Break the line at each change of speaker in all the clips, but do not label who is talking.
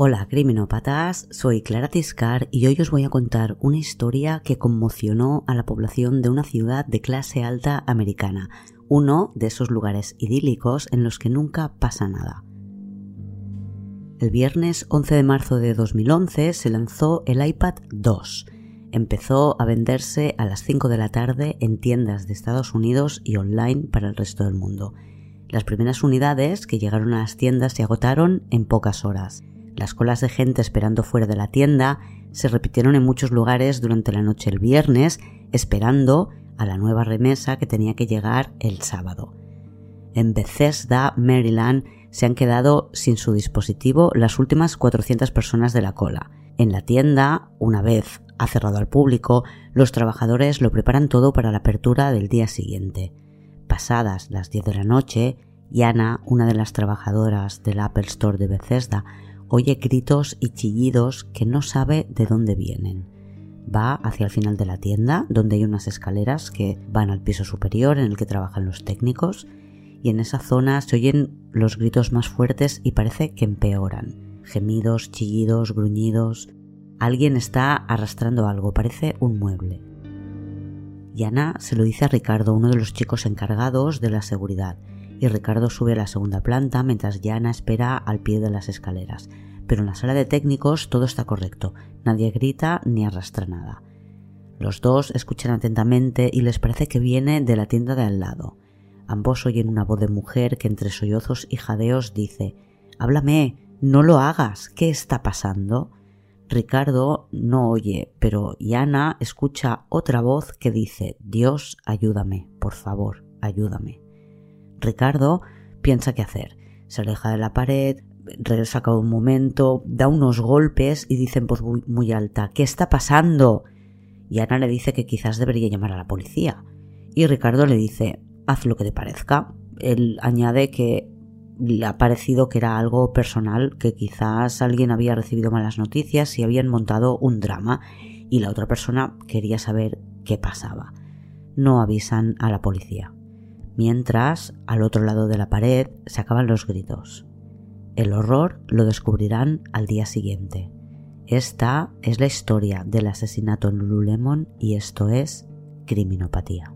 Hola criminópatas, soy Clara Tiscar y hoy os voy a contar una historia que conmocionó a la población de una ciudad de clase alta americana, uno de esos lugares idílicos en los que nunca pasa nada. El viernes 11 de marzo de 2011 se lanzó el iPad 2. Empezó a venderse a las 5 de la tarde en tiendas de Estados Unidos y online para el resto del mundo. Las primeras unidades que llegaron a las tiendas se agotaron en pocas horas. Las colas de gente esperando fuera de la tienda se repitieron en muchos lugares durante la noche el viernes, esperando a la nueva remesa que tenía que llegar el sábado. En Bethesda, Maryland, se han quedado sin su dispositivo las últimas 400 personas de la cola. En la tienda, una vez ha cerrado al público, los trabajadores lo preparan todo para la apertura del día siguiente. Pasadas las 10 de la noche, Yana, una de las trabajadoras del Apple Store de Bethesda, oye gritos y chillidos que no sabe de dónde vienen. Va hacia el final de la tienda, donde hay unas escaleras que van al piso superior en el que trabajan los técnicos, y en esa zona se oyen los gritos más fuertes y parece que empeoran. Gemidos, chillidos, gruñidos. Alguien está arrastrando algo, parece un mueble. Yana se lo dice a Ricardo, uno de los chicos encargados de la seguridad, y Ricardo sube a la segunda planta mientras Yana espera al pie de las escaleras. Pero en la sala de técnicos todo está correcto, nadie grita ni arrastra nada. Los dos escuchan atentamente y les parece que viene de la tienda de al lado. Ambos oyen una voz de mujer que entre sollozos y jadeos dice Háblame, no lo hagas, ¿qué está pasando? Ricardo no oye, pero Yana escucha otra voz que dice Dios, ayúdame, por favor, ayúdame. Ricardo piensa qué hacer. Se aleja de la pared, regresa cada un momento, da unos golpes y dice en voz muy, alta, ¿qué está pasando? Y Ana le dice que quizás debería llamar a la policía. Y Ricardo le dice, haz lo que te parezca. Él añade que le ha parecido que era algo personal, que quizás alguien había recibido malas noticias y habían montado un drama y la otra persona quería saber qué pasaba. No avisan a la policía mientras al otro lado de la pared se acaban los gritos. El horror lo descubrirán al día siguiente. Esta es la historia del asesinato en Lululemon y esto es criminopatía.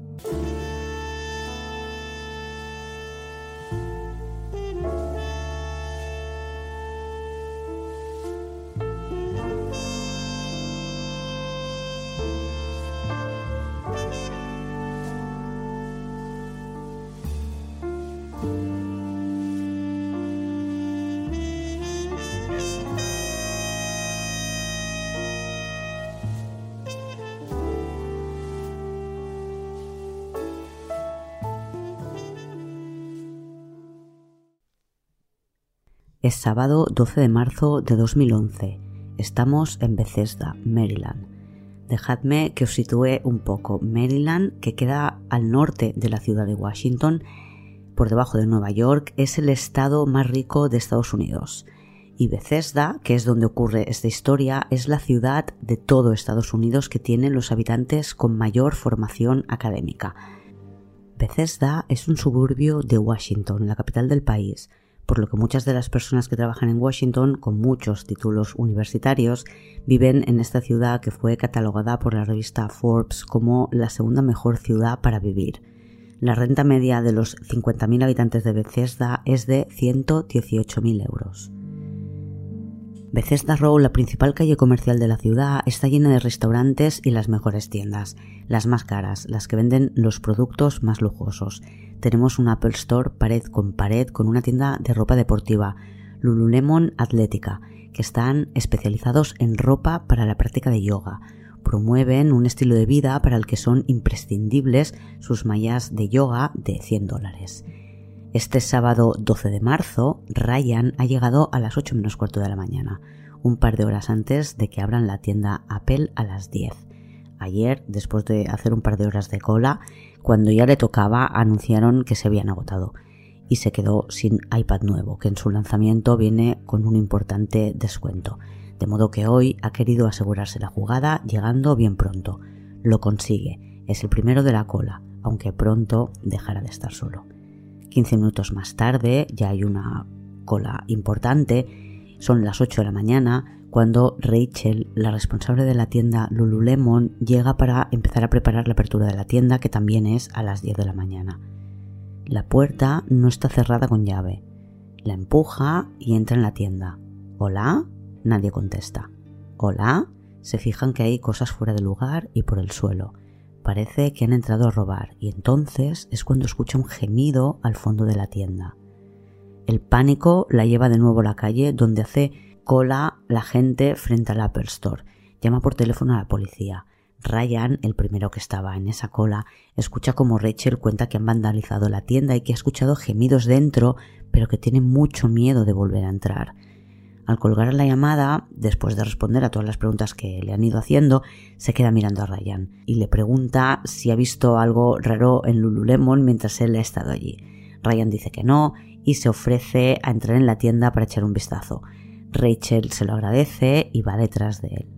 Sábado 12 de marzo de 2011. Estamos en Bethesda, Maryland. Dejadme que os sitúe un poco. Maryland, que queda al norte de la ciudad de Washington, por debajo de Nueva York, es el estado más rico de Estados Unidos. Y Bethesda, que es donde ocurre esta historia, es la ciudad de todo Estados Unidos que tiene los habitantes con mayor formación académica. Bethesda es un suburbio de Washington, la capital del país, por lo que muchas de las personas que trabajan en Washington con muchos títulos universitarios viven en esta ciudad que fue catalogada por la revista Forbes como la segunda mejor ciudad para vivir. La renta media de los 50.000 habitantes de Bethesda es de 118.000 euros. Bethesda Row, la principal calle comercial de la ciudad, está llena de restaurantes y las mejores tiendas, las más caras, las que venden los productos más lujosos. Tenemos un Apple Store pared con pared con una tienda de ropa deportiva, Lululemon Atlética, que están especializados en ropa para la práctica de yoga. Promueven un estilo de vida para el que son imprescindibles sus mallas de yoga de 100 dólares. Este sábado 12 de marzo, Ryan ha llegado a las 8 menos cuarto de la mañana, un par de horas antes de que abran la tienda Apple a las 10. Ayer, después de hacer un par de horas de cola, cuando ya le tocaba, anunciaron que se habían agotado y se quedó sin iPad nuevo, que en su lanzamiento viene con un importante descuento. De modo que hoy ha querido asegurarse la jugada llegando bien pronto. Lo consigue, es el primero de la cola, aunque pronto dejará de estar solo. 15 minutos más tarde ya hay una cola importante Son las 8 de la mañana cuando Rachel, la responsable de la tienda Lululemon, llega para empezar a preparar la apertura de la tienda, que también es a las 10 de la mañana. La puerta no está cerrada con llave. La empuja y entra en la tienda. ¿Hola? Nadie contesta. ¿Hola? Se fijan que hay cosas fuera de lugar y por el suelo. Parece que han entrado a robar y entonces es cuando escucha un gemido al fondo de la tienda. El pánico la lleva de nuevo a la calle donde hace cola la gente frente al Apple Store. Llama por teléfono a la policía. Ryan, el primero que estaba en esa cola, escucha como Rachel cuenta que han vandalizado la tienda y que ha escuchado gemidos dentro, pero que tiene mucho miedo de volver a entrar. Al colgar la llamada, después de responder a todas las preguntas que le han ido haciendo, se queda mirando a Ryan y le pregunta si ha visto algo raro en Lululemon mientras él ha estado allí. Ryan dice que no y se ofrece a entrar en la tienda para echar un vistazo. Rachel se lo agradece y va detrás de él.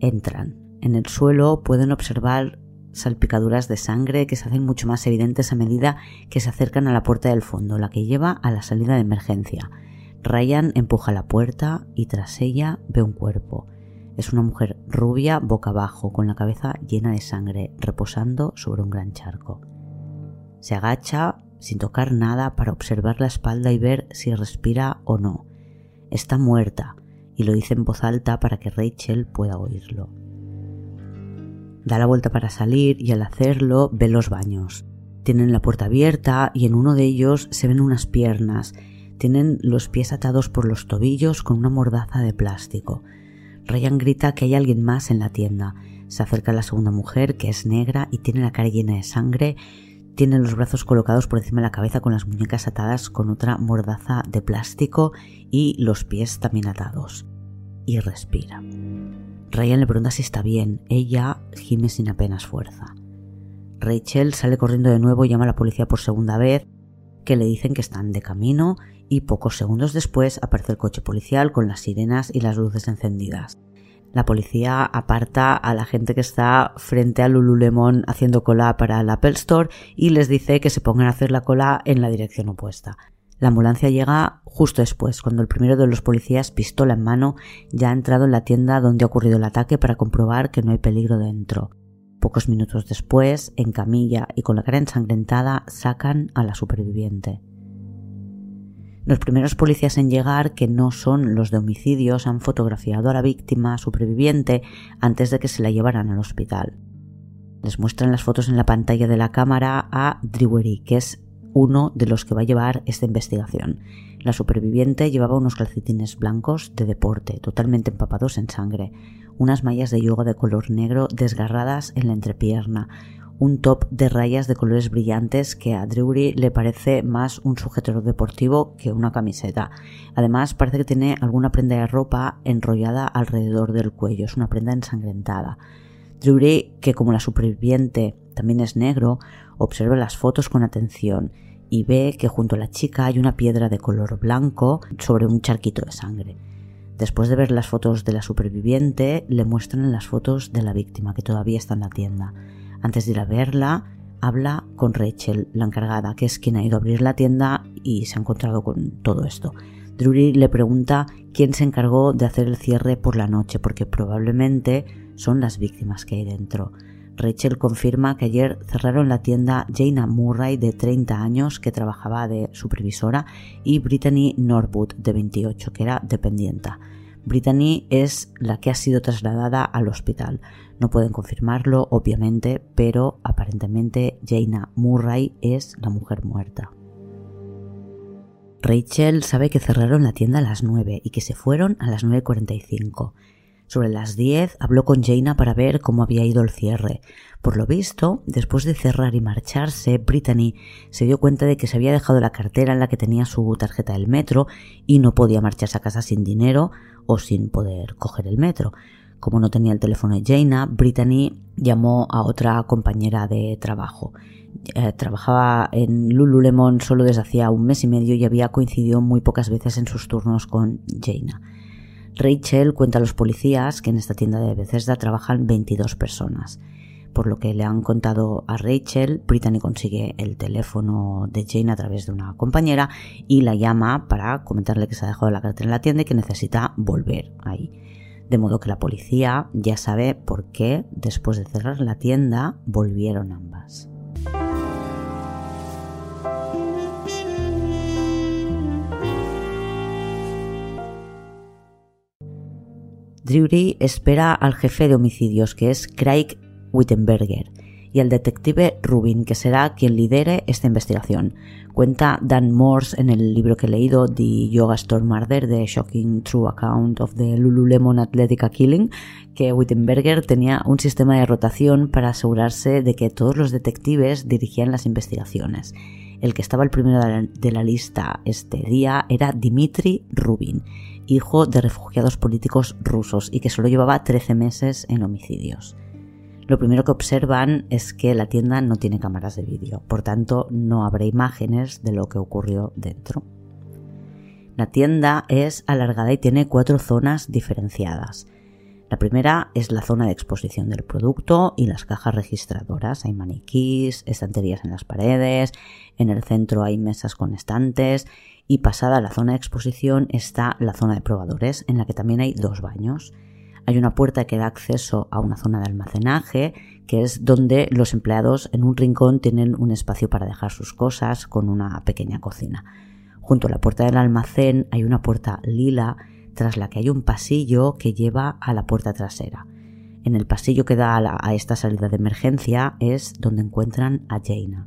Entran. En el suelo pueden observar salpicaduras de sangre que se hacen mucho más evidentes a medida que se acercan a la puerta del fondo, la que lleva a la salida de emergencia. Ryan empuja la puerta y tras ella ve un cuerpo. Es una mujer rubia boca abajo, con la cabeza llena de sangre, reposando sobre un gran charco. Se agacha sin tocar nada para observar la espalda y ver si respira o no está muerta y lo dice en voz alta para que Rachel pueda oírlo. Da la vuelta para salir y al hacerlo ve los baños. Tienen la puerta abierta y en uno de ellos se ven unas piernas. Tienen los pies atados por los tobillos con una mordaza de plástico. Ryan grita que hay alguien más en la tienda. Se acerca a la segunda mujer, que es negra y tiene la cara llena de sangre, tiene los brazos colocados por encima de la cabeza con las muñecas atadas con otra mordaza de plástico y los pies también atados. Y respira. Ryan le pregunta si está bien. Ella gime sin apenas fuerza. Rachel sale corriendo de nuevo y llama a la policía por segunda vez, que le dicen que están de camino y pocos segundos después aparece el coche policial con las sirenas y las luces encendidas. La policía aparta a la gente que está frente a Lululemon haciendo cola para el Apple Store y les dice que se pongan a hacer la cola en la dirección opuesta. La ambulancia llega justo después, cuando el primero de los policías, pistola en mano, ya ha entrado en la tienda donde ha ocurrido el ataque para comprobar que no hay peligro dentro. Pocos minutos después, en camilla y con la cara ensangrentada, sacan a la superviviente. Los primeros policías en llegar, que no son los de homicidios, han fotografiado a la víctima superviviente antes de que se la llevaran al hospital. Les muestran las fotos en la pantalla de la cámara a Drewery, que es uno de los que va a llevar esta investigación. La superviviente llevaba unos calcetines blancos de deporte, totalmente empapados en sangre, unas mallas de yoga de color negro desgarradas en la entrepierna, un top de rayas de colores brillantes que a Drury le parece más un sujetador deportivo que una camiseta. Además parece que tiene alguna prenda de ropa enrollada alrededor del cuello, es una prenda ensangrentada. Drury, que como la superviviente también es negro, observa las fotos con atención y ve que junto a la chica hay una piedra de color blanco sobre un charquito de sangre. Después de ver las fotos de la superviviente, le muestran las fotos de la víctima que todavía está en la tienda. Antes de ir a verla, habla con Rachel, la encargada, que es quien ha ido a abrir la tienda y se ha encontrado con todo esto. Drury le pregunta quién se encargó de hacer el cierre por la noche, porque probablemente son las víctimas que hay dentro. Rachel confirma que ayer cerraron la tienda Jaina Murray, de 30 años, que trabajaba de supervisora, y Brittany Norwood, de 28, que era dependienta. Brittany es la que ha sido trasladada al hospital. No pueden confirmarlo, obviamente, pero aparentemente Jaina Murray es la mujer muerta. Rachel sabe que cerraron la tienda a las 9 y que se fueron a las 9.45. Sobre las 10 habló con Jaina para ver cómo había ido el cierre. Por lo visto, después de cerrar y marcharse, Brittany se dio cuenta de que se había dejado la cartera en la que tenía su tarjeta del metro y no podía marcharse a casa sin dinero o sin poder coger el metro. Como no tenía el teléfono de Jaina, Brittany llamó a otra compañera de trabajo. Eh, trabajaba en Lululemon solo desde hacía un mes y medio y había coincidido muy pocas veces en sus turnos con Jaina. Rachel cuenta a los policías que en esta tienda de Bethesda trabajan 22 personas. por lo que le han contado a Rachel, Brittany consigue el teléfono de Jane a través de una compañera y la llama para comentarle que se ha dejado la cartera en la tienda y que necesita volver ahí. De modo que la policía ya sabe por qué, después de cerrar la tienda, volvieron ambas. Drury espera al jefe de homicidios, que es Craig Wittenberger, y al detective Rubin, que será quien lidere esta investigación. Cuenta Dan Morse en el libro que he leído, The Yoga Store Murder, The Shocking True Account of the Lululemon Athletica Killing, que Wittenberger tenía un sistema de rotación para asegurarse de que todos los detectives dirigían las investigaciones. El que estaba el primero de la lista este día era Dmitry Rubin, hijo de refugiados políticos rusos y que solo llevaba 13 meses en homicidios. Lo primero que observan es que la tienda no tiene cámaras de vídeo, por tanto no habrá imágenes de lo que ocurrió dentro. La tienda es alargada y tiene cuatro zonas diferenciadas. La primera es la zona de exposición del producto y las cajas registradoras. Hay maniquís, estanterías en las paredes, en el centro hay mesas con estantes y pasada la zona de exposición está la zona de probadores en la que también hay dos baños. Hay una puerta que da acceso a una zona de almacenaje, que es donde los empleados en un rincón tienen un espacio para dejar sus cosas con una pequeña cocina. Junto a la puerta del almacén hay una puerta lila tras la que hay un pasillo que lleva a la puerta trasera. En el pasillo que da a, esta salida de emergencia es donde encuentran a Jaina.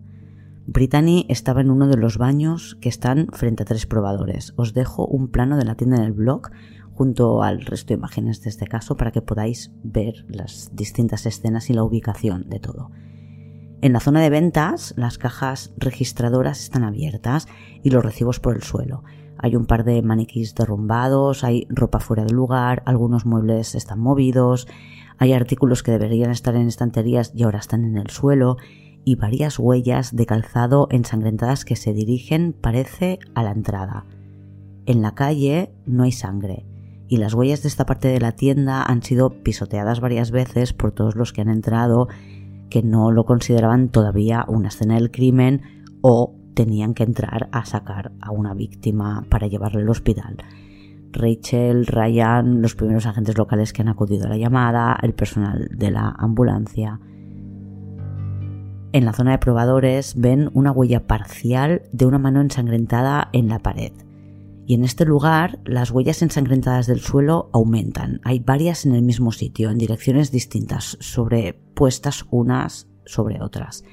Brittany estaba en uno de los baños que están frente a tres probadores. Os dejo un plano de la tienda en el blog junto al resto de imágenes de este caso para que podáis ver las distintas escenas y la ubicación de todo. En la zona de ventas, las cajas registradoras están abiertas y los recibos por el suelo. Hay un par de maniquís derrumbados, hay ropa fuera de lugar, algunos muebles están movidos, hay artículos que deberían estar en estanterías y ahora están en el suelo, y varias huellas de calzado ensangrentadas que se dirigen, parece, a la entrada. En la calle no hay sangre, y las huellas de esta parte de la tienda han sido pisoteadas varias veces por todos los que han entrado que no lo consideraban todavía una escena del crimen o tenían que entrar a sacar a una víctima para llevarle al hospital. Rachel, Ryan, los primeros agentes locales que han acudido a la llamada, el personal de la ambulancia. En la zona de probadores ven una huella parcial de una mano ensangrentada en la pared. Y en este lugar las huellas ensangrentadas del suelo aumentan. Hay varias en el mismo sitio, en direcciones distintas, sobrepuestas unas sobre otras.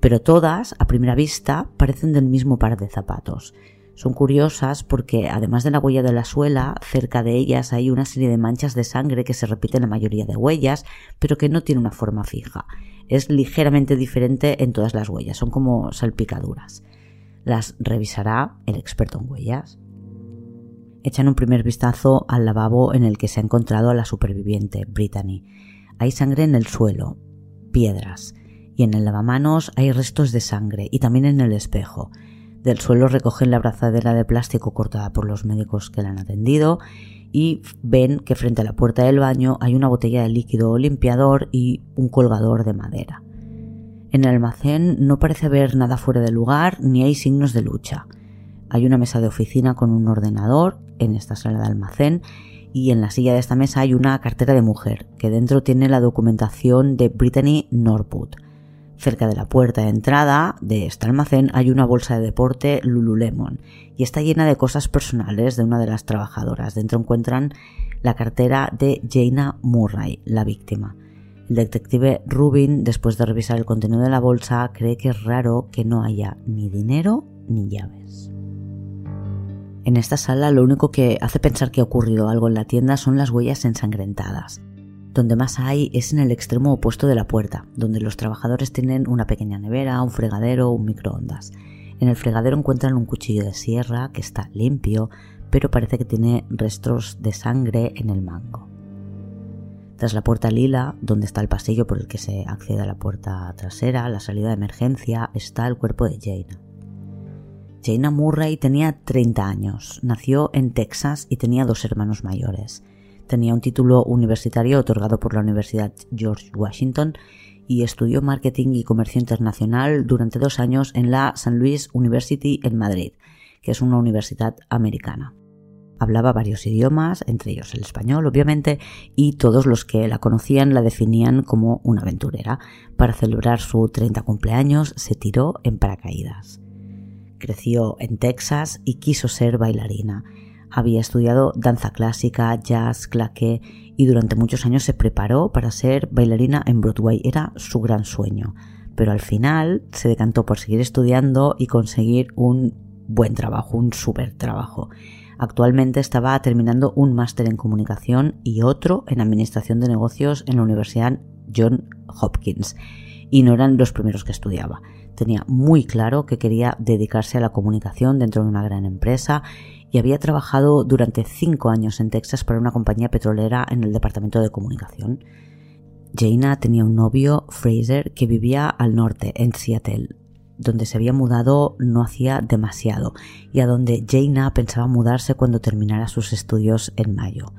Pero todas, a primera vista, parecen del mismo par de zapatos. Son curiosas porque, además de la huella de la suela, cerca de ellas hay una serie de manchas de sangre que se repiten en la mayoría de huellas, pero que no tiene una forma fija. Es ligeramente diferente en todas las huellas, son como salpicaduras las revisará el experto en huellas. Echan un primer vistazo al lavabo en el que se ha encontrado a la superviviente, Brittany. Hay sangre en el suelo, piedras, y en el lavamanos hay restos de sangre, y también en el espejo. Del suelo recogen la abrazadera de plástico cortada por los médicos que la han atendido y ven que frente a la puerta del baño hay una botella de líquido limpiador y un colgador de madera. En el almacén no parece haber nada fuera de lugar ni hay signos de lucha. Hay una mesa de oficina con un ordenador en esta sala de almacén y en la silla de esta mesa hay una cartera de mujer que dentro tiene la documentación de Brittany Norwood. Cerca de la puerta de entrada de este almacén hay una bolsa de deporte Lululemon y está llena de cosas personales de una de las trabajadoras. Dentro encuentran la cartera de Jaina Murray, la víctima. El detective Rubin, después de revisar el contenido de la bolsa, cree que es raro que no haya ni dinero ni llaves. En esta sala lo único que hace pensar que ha ocurrido algo en la tienda son las huellas ensangrentadas. Donde más hay es en el extremo opuesto de la puerta, donde los trabajadores tienen una pequeña nevera, un fregadero, un microondas. En el fregadero encuentran un cuchillo de sierra que está limpio, pero parece que tiene restos de sangre en el mango. Tras la puerta lila, donde está el pasillo por el que se accede a la puerta trasera, la salida de emergencia, está el cuerpo de Jaina. Jaina Murray tenía 30 años, nació en Texas y tenía dos hermanos mayores. Tenía un título universitario otorgado por la Universidad George Washington y estudió marketing y comercio internacional durante dos años en la St. Louis University en Madrid, que es una universidad americana. Hablaba varios idiomas, entre ellos el español, obviamente, y todos los que la conocían la definían como una aventurera. Para celebrar su 30 cumpleaños se tiró en paracaídas. Creció en Texas y quiso ser bailarina. Había estudiado danza clásica, jazz, claqué y durante muchos años se preparó para ser bailarina en Broadway. Era su gran sueño. Pero al final se decantó por seguir estudiando y conseguir un buen trabajo, un súper trabajo. Actualmente estaba terminando un máster en comunicación y otro en administración de negocios en la Universidad John Hopkins. Y no eran los primeros que estudiaba. Tenía muy claro que quería dedicarse a la comunicación dentro de una gran empresa y había trabajado durante cinco años en Texas para una compañía petrolera en el departamento de comunicación. Jaina tenía un novio, Fraser, que vivía al norte, en Seattle, donde se había mudado no hacía demasiado y a donde Jaina pensaba mudarse cuando terminara sus estudios en mayo.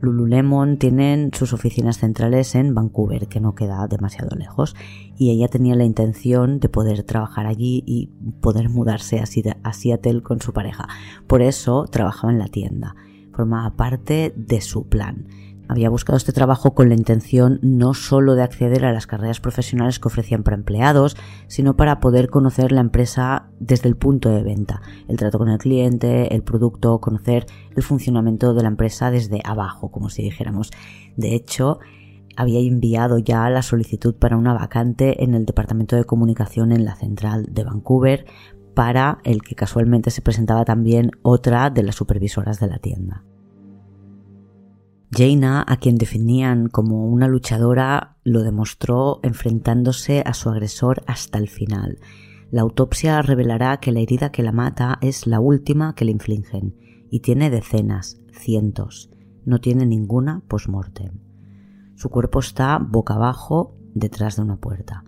Lululemon tienen sus oficinas centrales en Vancouver, que no queda demasiado lejos, y ella tenía la intención de poder trabajar allí y poder mudarse a Seattle con su pareja. Por eso trabajaba en la tienda. Formaba parte de su plan. Había buscado este trabajo con la intención no solo de acceder a las carreras profesionales que ofrecían para empleados, sino para poder conocer la empresa desde el punto de venta, el trato con el cliente, el producto, conocer el funcionamiento de la empresa desde abajo, como si dijéramos. De hecho, había enviado ya la solicitud para una vacante en el departamento de comunicación en la central de Vancouver, para el que casualmente se presentaba también otra de las supervisoras de la tienda. Jaina, a quien definían como una luchadora, lo demostró enfrentándose a su agresor hasta el final. La autopsia revelará que la herida que la mata es la última que le infligen y tiene decenas, cientos. No tiene ninguna postmortem. Su cuerpo está boca abajo detrás de una puerta.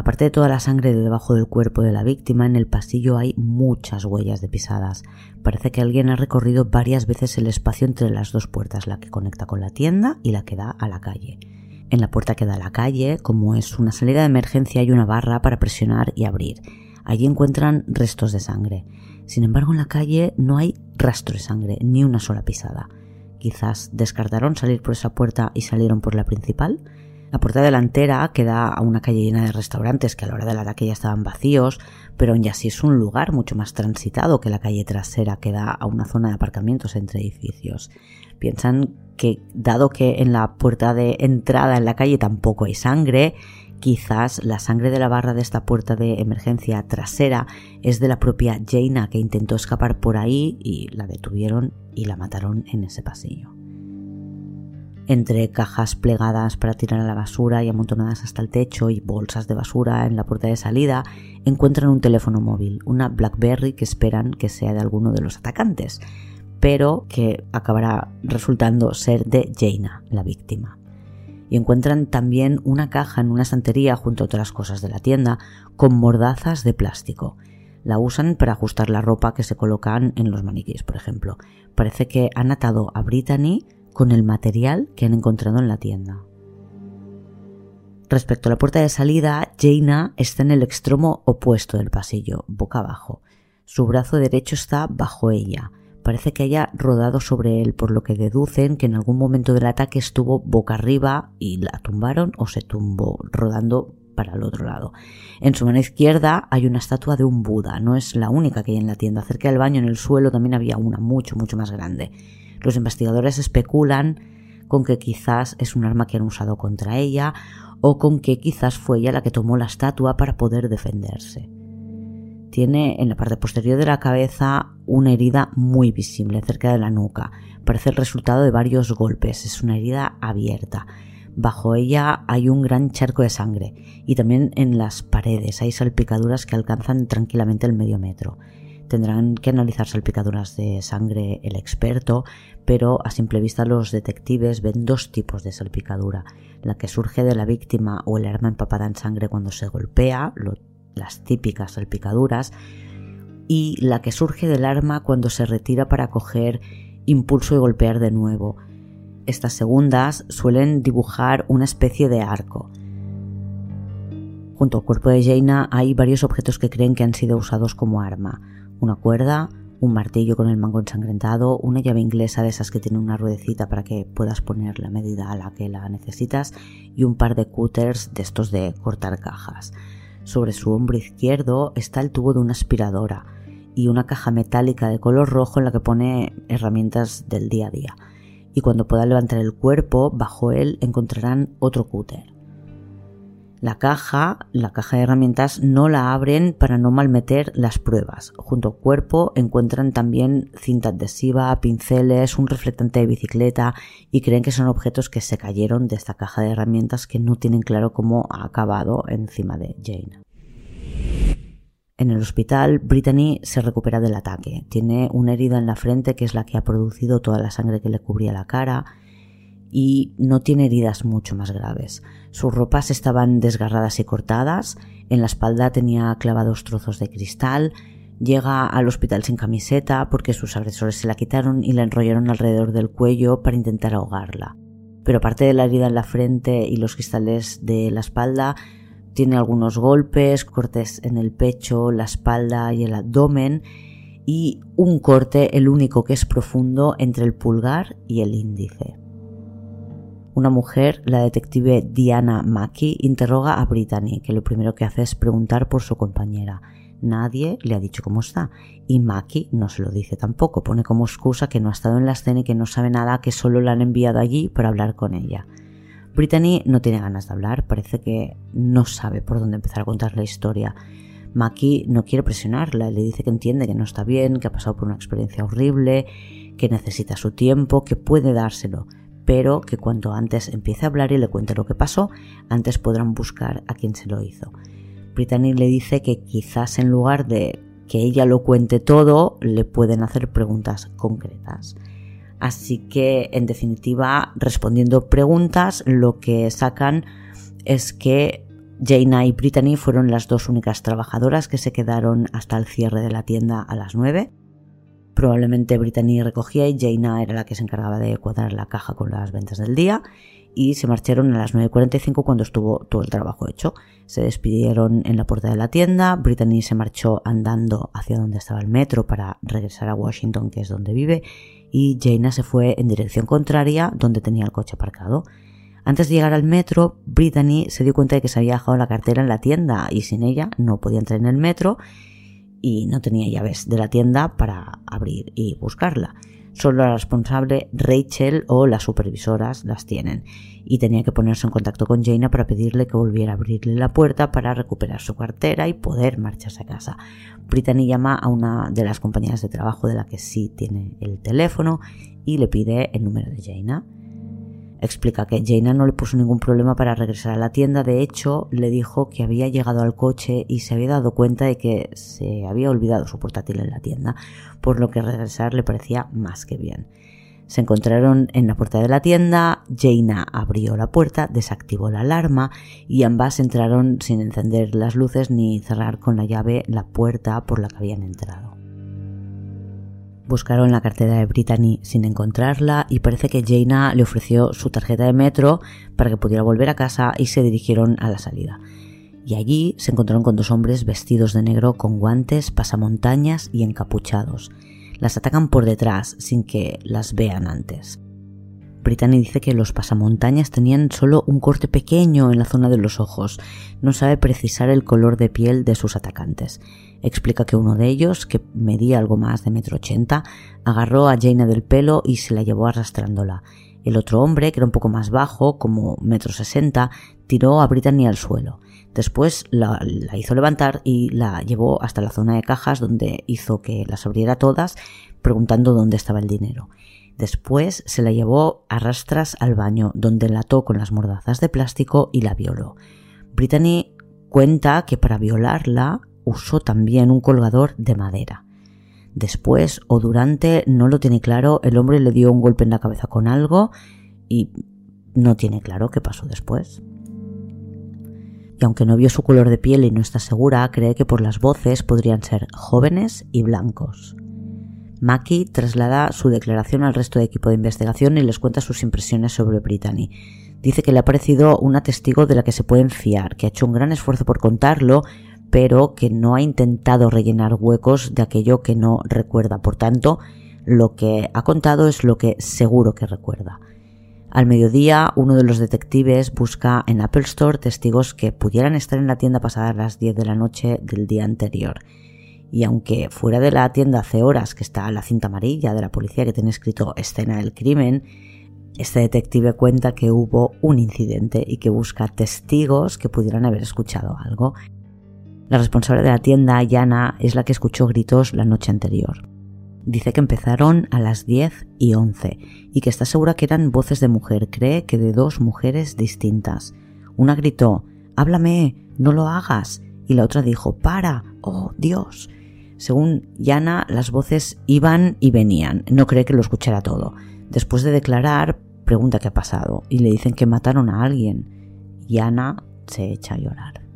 Aparte de toda la sangre de debajo del cuerpo de la víctima, en el pasillo hay muchas huellas de pisadas. Parece que alguien ha recorrido varias veces el espacio entre las dos puertas, la que conecta con la tienda y la que da a la calle. En la puerta que da a la calle, como es una salida de emergencia, hay una barra para presionar y abrir. Allí encuentran restos de sangre. Sin embargo, en la calle no hay rastro de sangre, ni una sola pisada. Quizás descartaron salir por esa puerta y salieron por la principal. La puerta delantera que da a una calle llena de restaurantes que a la hora del ataque ya estaban vacíos, pero aún así es un lugar mucho más transitado que la calle trasera que da a una zona de aparcamientos entre edificios. Piensan que dado que en la puerta de entrada en la calle tampoco hay sangre, quizás la sangre de la barra de esta puerta de emergencia trasera es de la propia Jaina que intentó escapar por ahí y la detuvieron y la mataron en ese pasillo entre cajas plegadas para tirar a la basura y amontonadas hasta el techo y bolsas de basura en la puerta de salida, encuentran un teléfono móvil, una BlackBerry que esperan que sea de alguno de los atacantes, pero que acabará resultando ser de Jaina, la víctima. Y encuentran también una caja en una estantería junto a otras cosas de la tienda con mordazas de plástico. La usan para ajustar la ropa que se colocan en los maniquíes, por ejemplo. Parece que han atado a Brittany con el material que han encontrado en la tienda. Respecto a la puerta de salida, Jaina está en el extremo opuesto del pasillo, boca abajo. Su brazo derecho está bajo ella. Parece que haya rodado sobre él, por lo que deducen que en algún momento del ataque estuvo boca arriba y la tumbaron o se tumbó, rodando para el otro lado. En su mano izquierda hay una estatua de un Buda, no es la única que hay en la tienda. Cerca del baño, en el suelo, también había una mucho, mucho más grande. Los investigadores especulan con que quizás es un arma que han usado contra ella o con que quizás fue ella la que tomó la estatua para poder defenderse. Tiene en la parte posterior de la cabeza una herida muy visible cerca de la nuca. Parece el resultado de varios golpes. Es una herida abierta. Bajo ella hay un gran charco de sangre y también en las paredes hay salpicaduras que alcanzan tranquilamente el medio metro. Tendrán que analizar salpicaduras de sangre el experto, pero a simple vista los detectives ven dos tipos de salpicadura, la que surge de la víctima o el arma empapada en sangre cuando se golpea, las típicas salpicaduras, y la que surge del arma cuando se retira para coger impulso y golpear de nuevo. Estas segundas suelen dibujar una especie de arco. Junto al cuerpo de Jaina hay varios objetos que creen que han sido usados como arma. Una cuerda, un martillo con el mango ensangrentado, una llave inglesa de esas que tiene una ruedecita para que puedas poner la medida a la que la necesitas y un par de cutters de estos de cortar cajas. Sobre su hombro izquierdo está el tubo de una aspiradora y una caja metálica de color rojo en la que pone herramientas del día a día. Y cuando pueda levantar el cuerpo, bajo él encontrarán otro cúter. La caja, la caja de herramientas, no la abren para no malmeter las pruebas. Junto al cuerpo encuentran también cinta adhesiva, pinceles, un reflectante de bicicleta y creen que son objetos que se cayeron de esta caja de herramientas que no tienen claro cómo ha acabado encima de Jane. En el hospital, Brittany se recupera del ataque. Tiene una herida en la frente que es la que ha producido toda la sangre que le cubría la cara y no tiene heridas mucho más graves. Sus ropas estaban desgarradas y cortadas, en la espalda tenía clavados trozos de cristal, llega al hospital sin camiseta porque sus agresores se la quitaron y la enrollaron alrededor del cuello para intentar ahogarla. Pero aparte de la herida en la frente y los cristales de la espalda, tiene algunos golpes, cortes en el pecho, la espalda y el abdomen y un corte, el único que es profundo, entre el pulgar y el índice. Una mujer, la detective Diana Mackey, interroga a Brittany, que lo primero que hace es preguntar por su compañera. Nadie le ha dicho cómo está y Mackey no se lo dice tampoco. Pone como excusa que no ha estado en la escena y que no sabe nada, que solo la han enviado allí para hablar con ella. Brittany no tiene ganas de hablar, parece que no sabe por dónde empezar a contar la historia. Mackie no quiere presionarla, le dice que entiende que no está bien, que ha pasado por una experiencia horrible, que necesita su tiempo, que puede dárselo, pero que cuanto antes empiece a hablar y le cuente lo que pasó, antes podrán buscar a quien se lo hizo. Brittany le dice que quizás en lugar de que ella lo cuente todo, le pueden hacer preguntas concretas. Así que, en definitiva, respondiendo preguntas, lo que sacan es que Jaina y Brittany fueron las dos únicas trabajadoras que se quedaron hasta el cierre de la tienda a las 9 Probablemente Brittany recogía y Jaina era la que se encargaba de cuadrar la caja con las ventas del día y se marcharon a las 9.45 cuando estuvo todo el trabajo hecho. Se despidieron en la puerta de la tienda, Brittany se marchó andando hacia donde estaba el metro para regresar a Washington, que es donde vive, y Jaina se fue en dirección contraria donde tenía el coche aparcado. Antes de llegar al metro, Brittany se dio cuenta de que se había dejado la cartera en la tienda y sin ella no podía entrar en el metro y no tenía llaves de la tienda para abrir y buscarla. Solo la responsable Rachel o las supervisoras las tienen y tenía que ponerse en contacto con Jaina para pedirle que volviera a abrirle la puerta para recuperar su cartera y poder marcharse a casa. Brittany llama a una de las compañeras de trabajo de la que sí tiene el teléfono y le pide el número de Jaina. Explica que Jaina no le puso ningún problema para regresar a la tienda, de hecho le dijo que había llegado al coche y se había dado cuenta de que se había olvidado su portátil en la tienda, por lo que regresar le parecía más que bien. Se encontraron en la puerta de la tienda, Jaina abrió la puerta, desactivó la alarma y ambas entraron sin encender las luces ni cerrar con la llave la puerta por la que habían entrado. Buscaron la cartera de Brittany sin encontrarla y parece que Jaina le ofreció su tarjeta de metro para que pudiera volver a casa y se dirigieron a la salida. Y allí se encontraron con dos hombres vestidos de negro con guantes, pasamontañas y encapuchados. Las atacan por detrás sin que las vean antes. Brittany dice que los pasamontañas tenían solo un corte pequeño en la zona de los ojos. No sabe precisar el color de piel de sus atacantes. Explica que uno de ellos, que medía algo más de metro ochenta, agarró a Jaina del pelo y se la llevó arrastrándola. El otro hombre, que era un poco más bajo, como metro sesenta, tiró a Brittany al suelo. Después la, la, hizo levantar y la llevó hasta la zona de cajas donde hizo que las abriera todas, preguntando dónde estaba el dinero. Después se la llevó a rastras al baño, donde la ató con las mordazas de plástico y la violó. Brittany cuenta que para violarla usó también un colgador de madera. Después o durante, no lo tiene claro, el hombre le dio un golpe en la cabeza con algo y no tiene claro qué pasó después. Y aunque no vio su color de piel y no está segura, cree que por las voces podrían ser jóvenes y blancos. Maki traslada su declaración al resto de equipo de investigación y les cuenta sus impresiones sobre Brittany. Dice que le ha parecido una testigo de la que se pueden fiar, que ha hecho un gran esfuerzo por contarlo, pero que no ha intentado rellenar huecos de aquello que no recuerda. Por tanto, lo que ha contado es lo que seguro que recuerda. Al mediodía, uno de los detectives busca en Apple Store testigos que pudieran estar en la tienda pasadas las 10 de la noche del día anterior y aunque fuera de la tienda hace horas que está la cinta amarilla de la policía que tiene escrito escena del crimen, este detective cuenta que hubo un incidente y que busca testigos que pudieran haber escuchado algo. La responsable de la tienda, Yana, es la que escuchó gritos la noche anterior. Dice que empezaron a las 10 y 11 y que está segura que eran voces de mujer, cree que de dos mujeres distintas. Una gritó, Háblame, no lo hagas, y la otra dijo, Para, oh Dios. Según Yana, las voces iban y venían. No cree que lo escuchara todo. Después de declarar, pregunta qué ha pasado y le dicen que mataron a alguien. Yana se echa a llorar.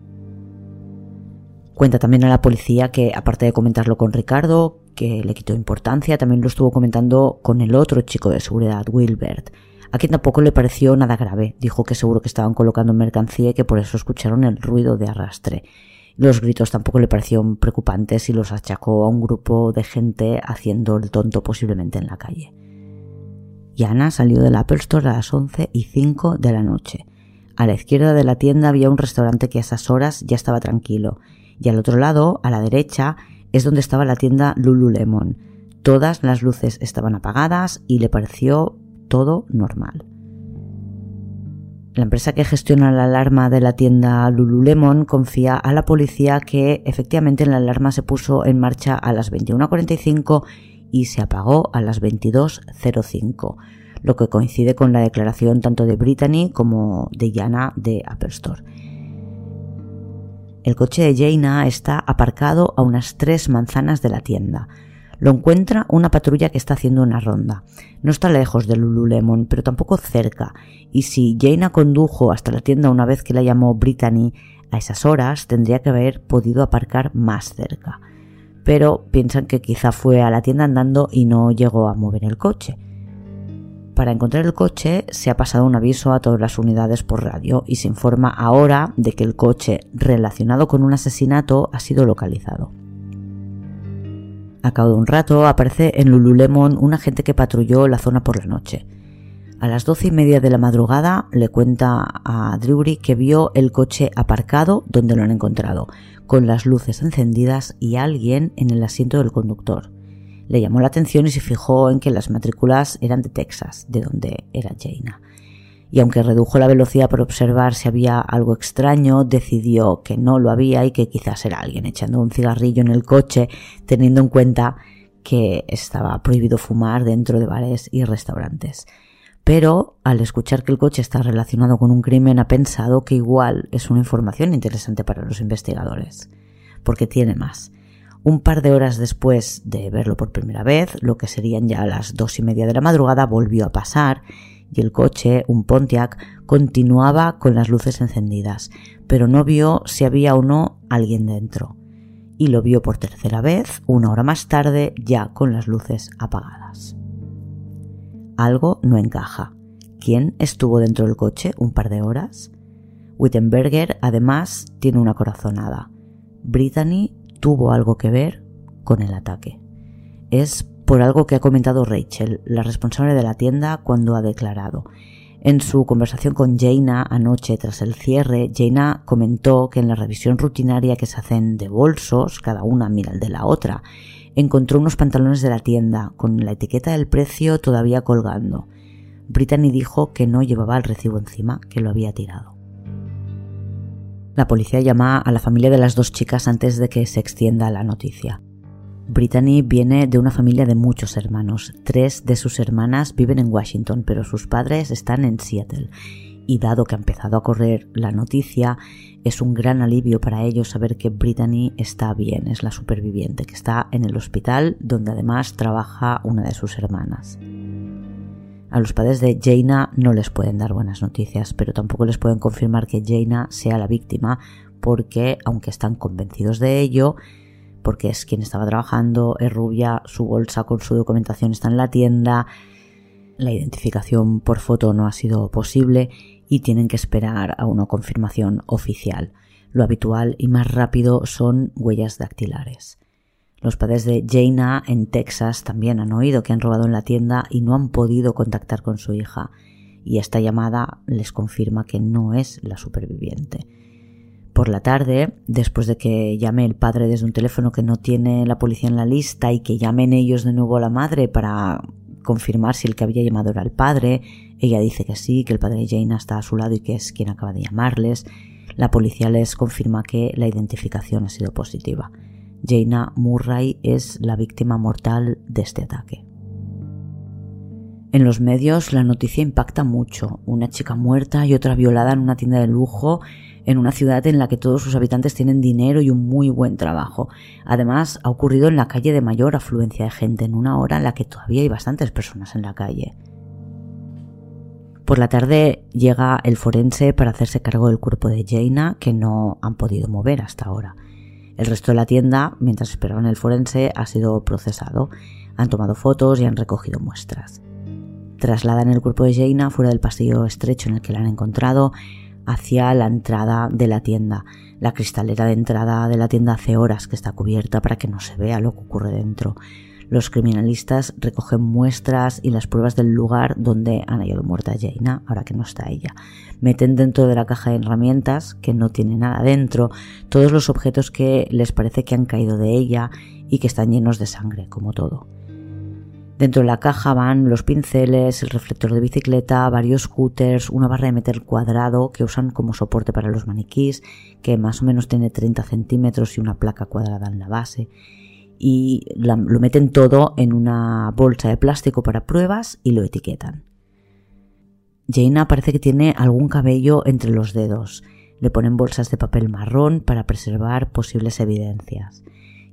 Cuenta también a la policía que, aparte de comentarlo con Ricardo, que le quitó importancia, también lo estuvo comentando con el otro chico de seguridad, Wilbert, a quien tampoco le pareció nada grave. Dijo que seguro que estaban colocando mercancía y que por eso escucharon el ruido de arrastre. Los gritos tampoco le parecieron preocupantes y los achacó a un grupo de gente haciendo el tonto posiblemente en la calle. Yana salió del Apple Store a las 11 y 5 de la noche. A la izquierda de la tienda había un restaurante que a esas horas ya estaba tranquilo, y al otro lado, a la derecha, es donde estaba la tienda Lululemon. Todas las luces estaban apagadas y le pareció todo normal. La empresa que gestiona la alarma de la tienda Lululemon confía a la policía que efectivamente la alarma se puso en marcha a las 21.45 y se apagó a las 22.05, lo que coincide con la declaración tanto de Brittany como de Yana de Apple Store. El coche de Jaina está aparcado a unas tres manzanas de la tienda. Lo encuentra una patrulla que está haciendo una ronda. No está lejos de Lululemon, pero tampoco cerca, y si Jaina condujo hasta la tienda una vez que la llamó Brittany, a esas horas tendría que haber podido aparcar más cerca. Pero piensan que quizá fue a la tienda andando y no llegó a mover el coche. Para encontrar el coche se ha pasado un aviso a todas las unidades por radio y se informa ahora de que el coche relacionado con un asesinato ha sido localizado. A cabo de un rato aparece en Lululemon un agente que patrulló la zona por la noche. A las doce y media de la madrugada le cuenta a Drury que vio el coche aparcado donde lo han encontrado, con las luces encendidas y alguien en el asiento del conductor. Le llamó la atención y se fijó en que las matrículas eran de Texas, de donde era Jaina y aunque redujo la velocidad para observar si había algo extraño, decidió que no lo había y que quizás era alguien echando un cigarrillo en el coche, teniendo en cuenta que estaba prohibido fumar dentro de bares y restaurantes. Pero al escuchar que el coche está relacionado con un crimen ha pensado que igual es una información interesante para los investigadores, porque tiene más. Un par de horas después de verlo por primera vez, lo que serían ya las dos y media de la madrugada, volvió a pasar y el coche, un Pontiac, continuaba con las luces encendidas, pero no vio si había o no alguien dentro. Y lo vio por tercera vez, una hora más tarde, ya con las luces apagadas. Algo no encaja. ¿Quién estuvo dentro del coche un par de horas? Wittenberger además tiene una corazonada. Brittany tuvo algo que ver con el ataque. Es por algo que ha comentado Rachel, la responsable de la tienda, cuando ha declarado. En su conversación con Jaina anoche tras el cierre, Jaina comentó que en la revisión rutinaria que se hacen de bolsos, cada una mira el de la otra, encontró unos pantalones de la tienda con la etiqueta del precio todavía colgando. Brittany dijo que no llevaba el recibo encima, que lo había tirado. La policía llama a la familia de las dos chicas antes de que se extienda la noticia. Brittany viene de una familia de muchos hermanos. Tres de sus hermanas viven en Washington, pero sus padres están en Seattle. Y dado que ha empezado a correr la noticia, es un gran alivio para ellos saber que Brittany está bien, es la superviviente, que está en el hospital donde además trabaja una de sus hermanas. A los padres de Jaina no les pueden dar buenas noticias, pero tampoco les pueden confirmar que Jaina sea la víctima, porque, aunque están convencidos de ello, porque es quien estaba trabajando, es rubia, su bolsa con su documentación está en la tienda, la identificación por foto no ha sido posible y tienen que esperar a una confirmación oficial. Lo habitual y más rápido son huellas dactilares. Los padres de Jaina en Texas también han oído que han robado en la tienda y no han podido contactar con su hija, y esta llamada les confirma que no es la superviviente. Por la tarde, después de que llame el padre desde un teléfono que no tiene la policía en la lista y que llamen ellos de nuevo a la madre para confirmar si el que había llamado era el padre. Ella dice que sí, que el padre de Jane está a su lado y que es quien acaba de llamarles. La policía les confirma que la identificación ha sido positiva. Jaina Murray es la víctima mortal de este ataque. En los medios la noticia impacta mucho. Una chica muerta y otra violada en una tienda de lujo en una ciudad en la que todos sus habitantes tienen dinero y un muy buen trabajo. Además, ha ocurrido en la calle de mayor afluencia de gente, en una hora en la que todavía hay bastantes personas en la calle. Por la tarde llega el forense para hacerse cargo del cuerpo de Jaina, que no han podido mover hasta ahora. El resto de la tienda, mientras esperaban el forense, ha sido procesado. Han tomado fotos y han recogido muestras. Trasladan el cuerpo de Jaina fuera del pasillo estrecho en el que la han encontrado hacia la entrada de la tienda. La cristalera de entrada de la tienda hace horas que está cubierta para que no se vea lo que ocurre dentro. Los criminalistas recogen muestras y las pruebas del lugar donde han hallado muerta a Jaina, ahora que no está ella. Meten dentro de la caja de herramientas, que no tiene nada dentro, todos los objetos que les parece que han caído de ella y que están llenos de sangre, como todo. Dentro de la caja van los pinceles, el reflector de bicicleta, varios scooters, una barra de meter cuadrado que usan como soporte para los maniquís, que más o menos tiene 30 centímetros y una placa cuadrada en la base. Y lo meten todo en una bolsa de plástico para pruebas y lo etiquetan. Jaina parece que tiene algún cabello entre los dedos. Le ponen bolsas de papel marrón para preservar posibles evidencias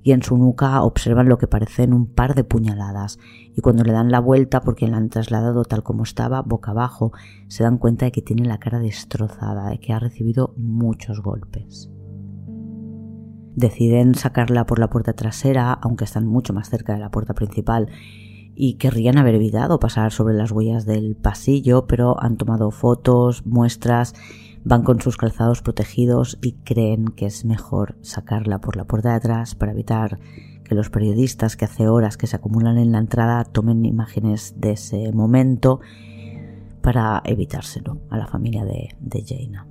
y en su nuca observan lo que parecen un par de puñaladas y cuando le dan la vuelta porque la han trasladado tal como estaba, boca abajo, se dan cuenta de que tiene la cara destrozada, de que ha recibido muchos golpes. Deciden sacarla por la puerta trasera, aunque están mucho más cerca de la puerta principal, y querrían haber evitado pasar sobre las huellas del pasillo, pero han tomado fotos, muestras Van con sus calzados protegidos y creen que es mejor sacarla por la puerta de atrás para evitar que los periodistas que hace horas que se acumulan en la entrada tomen imágenes de ese momento para evitárselo a la familia de, de Jaina.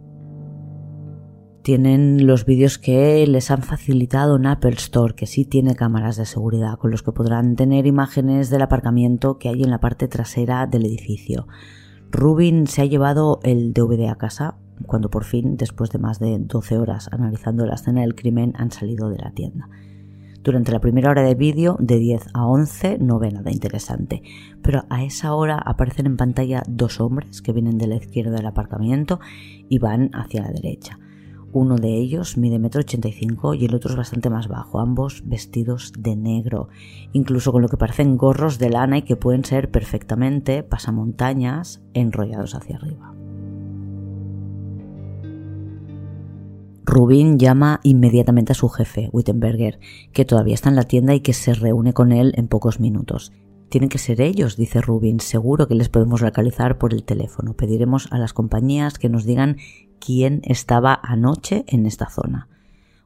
Tienen los vídeos que les han facilitado en Apple Store, que sí tiene cámaras de seguridad, con los que podrán tener imágenes del aparcamiento que hay en la parte trasera del edificio. Rubin se ha llevado el DVD a casa cuando por fin, después de más de 12 horas analizando la escena del crimen, han salido de la tienda. Durante la primera hora de vídeo, de 10 a 11, no ve nada interesante, pero a esa hora aparecen en pantalla dos hombres que vienen de la izquierda del aparcamiento y van hacia la derecha. Uno de ellos mide 1,85 m y el otro es bastante más bajo, ambos vestidos de negro, incluso con lo que parecen gorros de lana y que pueden ser perfectamente pasamontañas enrollados hacia arriba. Rubin llama inmediatamente a su jefe, Wittenberger, que todavía está en la tienda y que se reúne con él en pocos minutos. Tienen que ser ellos, dice Rubin, seguro que les podemos localizar por el teléfono. Pediremos a las compañías que nos digan quién estaba anoche en esta zona.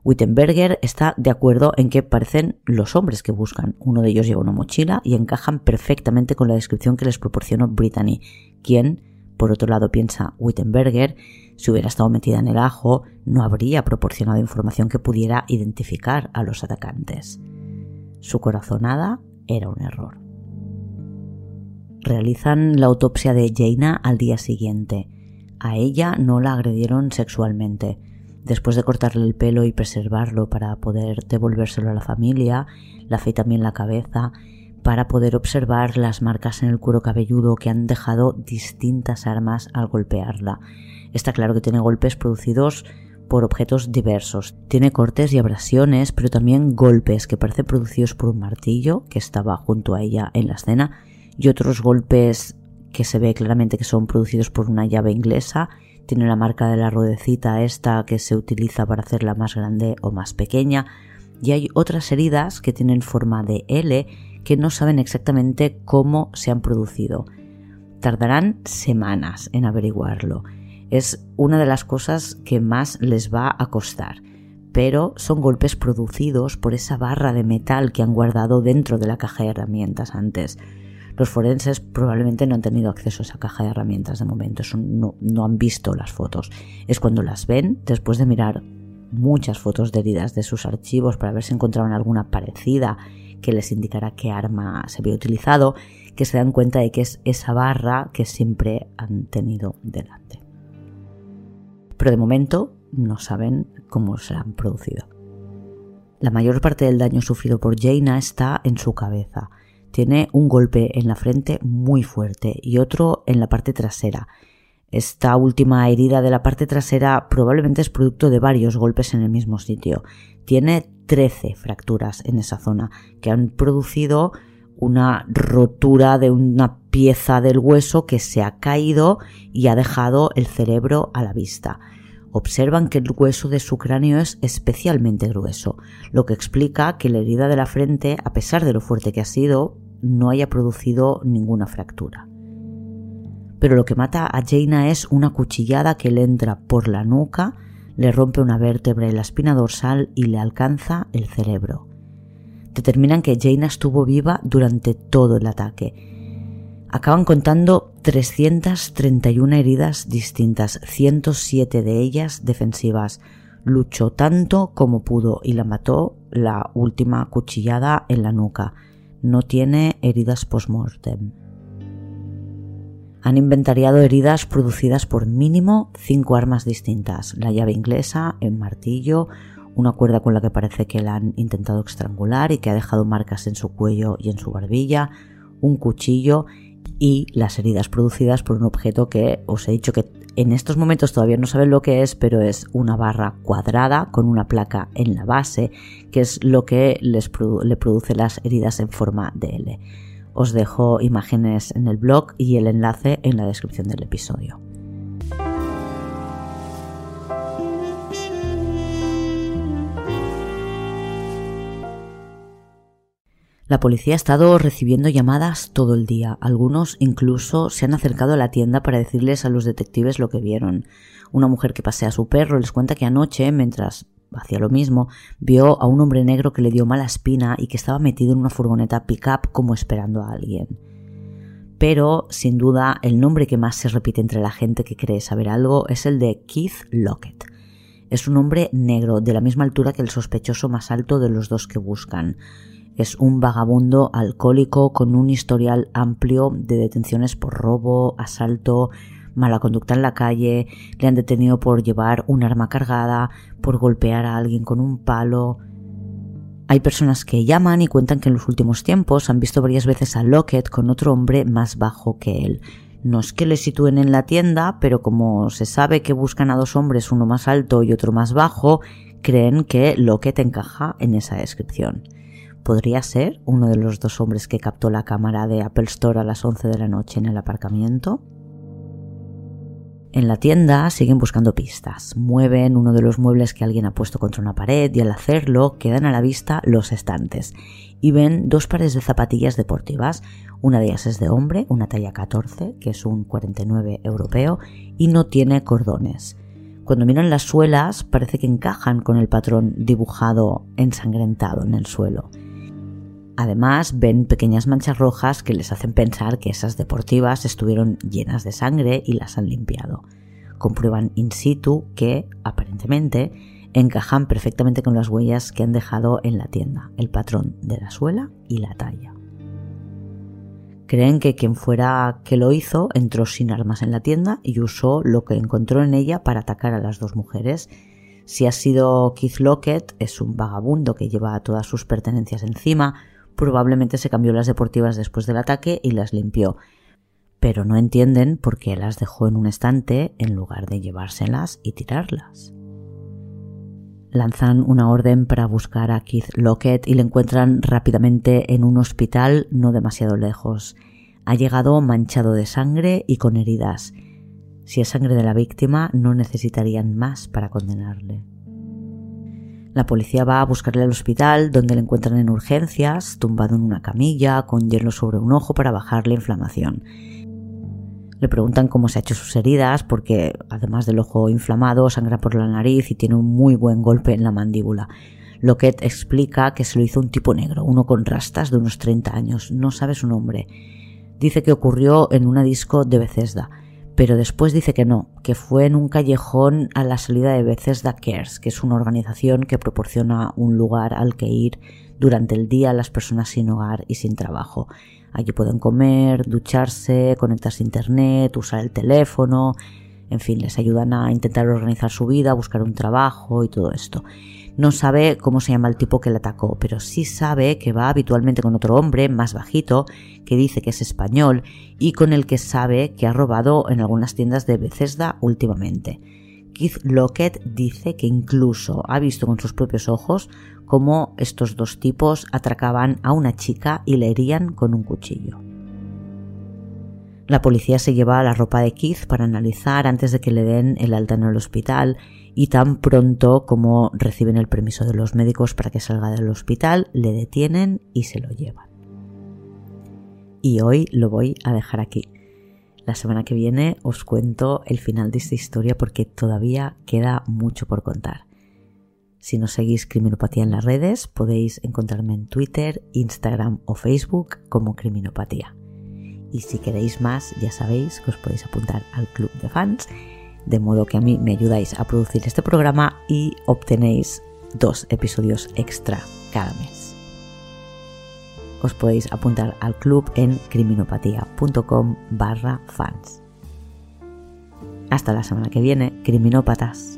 Wittenberger está de acuerdo en que parecen los hombres que buscan. Uno de ellos lleva una mochila y encajan perfectamente con la descripción que les proporcionó Brittany, quien, por otro lado, piensa Wittenberger, si hubiera estado metida en el ajo, no habría proporcionado información que pudiera identificar a los atacantes. Su corazonada era un error. Realizan la autopsia de Jaina al día siguiente. A ella no la agredieron sexualmente. Después de cortarle el pelo y preservarlo para poder devolvérselo a la familia, la fe también la cabeza para poder observar las marcas en el cuero cabelludo que han dejado distintas armas al golpearla. Está claro que tiene golpes producidos por objetos diversos. Tiene cortes y abrasiones, pero también golpes que parecen producidos por un martillo que estaba junto a ella en la escena y otros golpes que se ve claramente que son producidos por una llave inglesa. Tiene la marca de la ruedecita esta que se utiliza para hacerla más grande o más pequeña. y hay otras heridas que tienen forma de L que no saben exactamente cómo se han producido. Tardarán semanas en averiguarlo. Es una de las cosas que más les va a costar pero son golpes producidos por esa barra de metal que han guardado dentro de la caja de herramientas antes. Los forenses probablemente no han tenido acceso a esa caja de herramientas de momento, no, han visto las fotos. Es cuando las ven, después de mirar muchas fotos de heridas de sus archivos para ver si encontraban alguna parecida que les indicara qué arma se había utilizado, que se dan cuenta de que es esa barra que siempre han tenido delante. Pero de momento no saben cómo se han producido. La mayor parte del daño sufrido por Jaina está en su cabeza. Tiene un golpe en la frente muy fuerte y otro en la parte trasera. Esta última herida de la parte trasera probablemente es producto de varios golpes en el mismo sitio. Tiene 13 fracturas en esa zona que han producido una rotura de una pieza del hueso que se ha caído y ha dejado el cerebro a la vista observan que el hueso de su cráneo es especialmente grueso, lo que explica que la herida de la frente, a pesar de lo fuerte que ha sido, no haya producido ninguna fractura. Pero lo que mata a Jaina es una cuchillada que le entra por la nuca, le rompe una vértebra en la espina dorsal y le alcanza el cerebro. Determinan que Jaina estuvo viva durante todo el ataque acaban contando 331 heridas distintas, 107 de ellas defensivas. Luchó tanto como pudo y la mató la última cuchillada en la nuca. No tiene heridas post-mortem. Han inventariado heridas producidas por mínimo cinco armas distintas: la llave inglesa, el martillo, una cuerda con la que parece que la han intentado estrangular y que ha dejado marcas en su cuello y en su barbilla, un cuchillo y las heridas producidas por un objeto que os he dicho que en estos momentos todavía no saben lo que es, pero es una barra cuadrada con una placa en la base, que es lo que les le produce las heridas en forma de L. Os dejo imágenes en el blog y el enlace en la descripción del episodio. La policía ha estado recibiendo llamadas todo el día. Algunos incluso se han acercado a la tienda para decirles a los detectives lo que vieron. Una mujer que pasea a su perro les cuenta que anoche, mientras hacía lo mismo, vio a un hombre negro que le dio mala espina y que estaba metido en una furgoneta pick-up como esperando a alguien. Pero, sin duda, el nombre que más se repite entre la gente que cree saber algo es el de Keith Lockett. Es un hombre negro, de la misma altura que el sospechoso más alto de los dos que buscan. Es un vagabundo alcohólico con un historial amplio de detenciones por robo, asalto, mala conducta en la calle, le han detenido por llevar un arma cargada, por golpear a alguien con un palo. Hay personas que llaman y cuentan que en los últimos tiempos han visto varias veces a Lockett con otro hombre más bajo que él. No es que le sitúen en la tienda, pero como se sabe que buscan a dos hombres, uno más alto y otro más bajo, creen que Lockett encaja en esa descripción. ¿Podría ser uno de los dos hombres que captó la cámara de Apple Store a las 11 de la noche en el aparcamiento? En la tienda siguen buscando pistas, mueven uno de los muebles que alguien ha puesto contra una pared y al hacerlo quedan a la vista los estantes y ven dos pares de zapatillas deportivas. Una de ellas es de hombre, una talla 14, que es un 49 europeo y no tiene cordones. Cuando miran las suelas parece que encajan con el patrón dibujado ensangrentado en el suelo. Además, ven pequeñas manchas rojas que les hacen pensar que esas deportivas estuvieron llenas de sangre y las han limpiado. Comprueban in situ que, aparentemente, encajan perfectamente con las huellas que han dejado en la tienda, el patrón de la suela y la talla. Creen que quien fuera que lo hizo entró sin armas en la tienda y usó lo que encontró en ella para atacar a las dos mujeres. Si ha sido Keith Lockett, es un vagabundo que lleva todas sus pertenencias encima, probablemente se cambió las deportivas después del ataque y las limpió, pero no entienden por qué las dejó en un estante en lugar de llevárselas y tirarlas. Lanzan una orden para buscar a Keith Lockett y le encuentran rápidamente en un hospital no demasiado lejos. Ha llegado manchado de sangre y con heridas. Si es sangre de la víctima, no necesitarían más para condenarle. La policía va a buscarle al hospital donde le encuentran en urgencias, tumbado en una camilla, con hielo sobre un ojo para bajar la inflamación. Le preguntan cómo se ha hecho sus heridas porque además del ojo inflamado sangra por la nariz y tiene un muy buen golpe en la mandíbula. Lockett explica que se lo hizo un tipo negro, uno con rastas de unos 30 años, no sabe su nombre. Dice que ocurrió en una disco de Bethesda, pero después dice que no, que fue en un callejón a la salida de Bethesda Cares, que es una organización que proporciona un lugar al que ir durante el día a las personas sin hogar y sin trabajo. Allí pueden comer, ducharse, conectarse a internet, usar el teléfono, en fin, les ayudan a intentar organizar su vida, buscar un trabajo y todo esto. No sabe cómo se llama el tipo que le atacó, pero sí sabe que va habitualmente con otro hombre más bajito, que dice que es español y con el que sabe que ha robado en algunas tiendas de Bethesda últimamente. Keith Lockett dice que incluso ha visto con sus propios ojos cómo estos dos tipos atracaban a una chica y le herían con un cuchillo. La policía se lleva la ropa de Keith para analizar antes de que le den el alta en el hospital y tan pronto como reciben el permiso de los médicos para que salga del hospital, le detienen y se lo llevan. Y hoy lo voy a dejar aquí. La semana que viene os cuento el final de esta historia porque todavía queda mucho por contar. Si no seguís Criminopatía en las redes, podéis encontrarme en Twitter, Instagram o Facebook como Criminopatía. Y si queréis más, ya sabéis que os podéis apuntar al club de fans de modo que a mí me ayudáis a producir este programa y obtenéis dos episodios extra cada mes. Os podéis apuntar al club en criminopatía.com barra fans. Hasta la semana que viene, criminópatas.